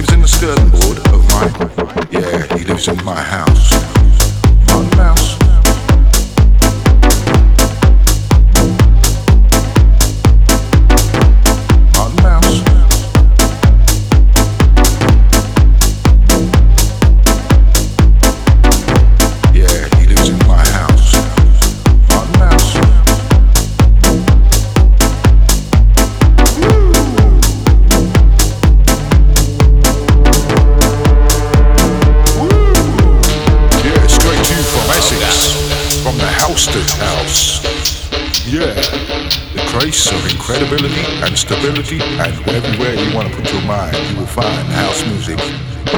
lives in the skirting board of my. Yeah, he lives in my house. House. Yeah, the place of incredibility and stability, and everywhere you want to put your mind, you will find house music.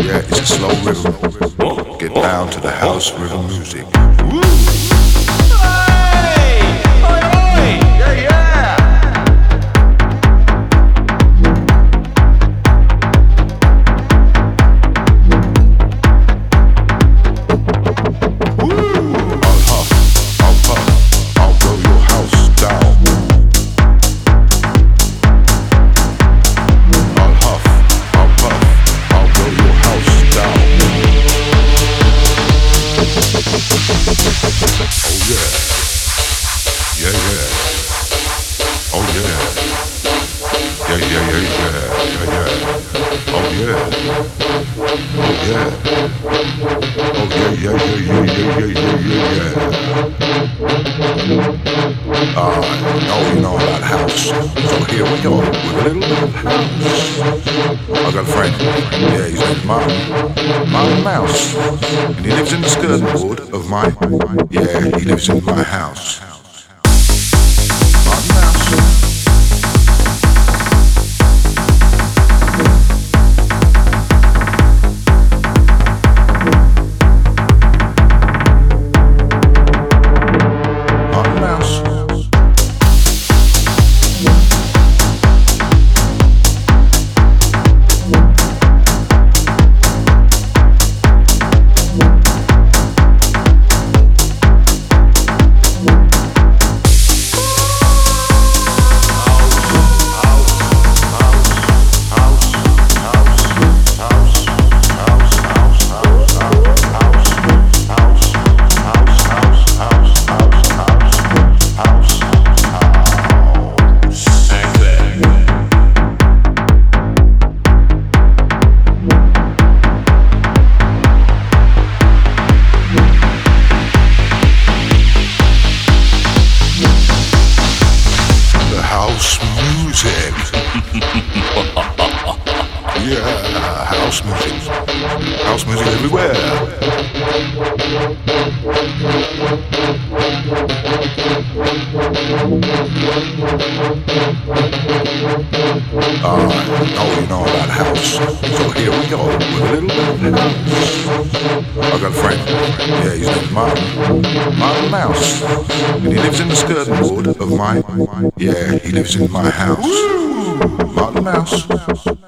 Yeah, it's a slow rhythm. Get down to the house rhythm music. Woo! Oh yeah. Yeah, yeah, yeah, yeah, yeah. Oh yeah. Oh yeah. Oh yeah, yeah, yeah, yeah, yeah, yeah, yeah, yeah, ah, you know about house. So here we go with a little bit of house. I got a friend. Yeah, he's named Martin. Martin Mouse. And he lives in the skirtboard of my, yeah, he lives in my house. music. yeah, house music. House music everywhere. Here we go. With a little bit of. I got Frank. Yeah, he's name's Martin. Martin Mouse. And he lives in the skirt board of my. Yeah, he lives in my house. Martin Mouse.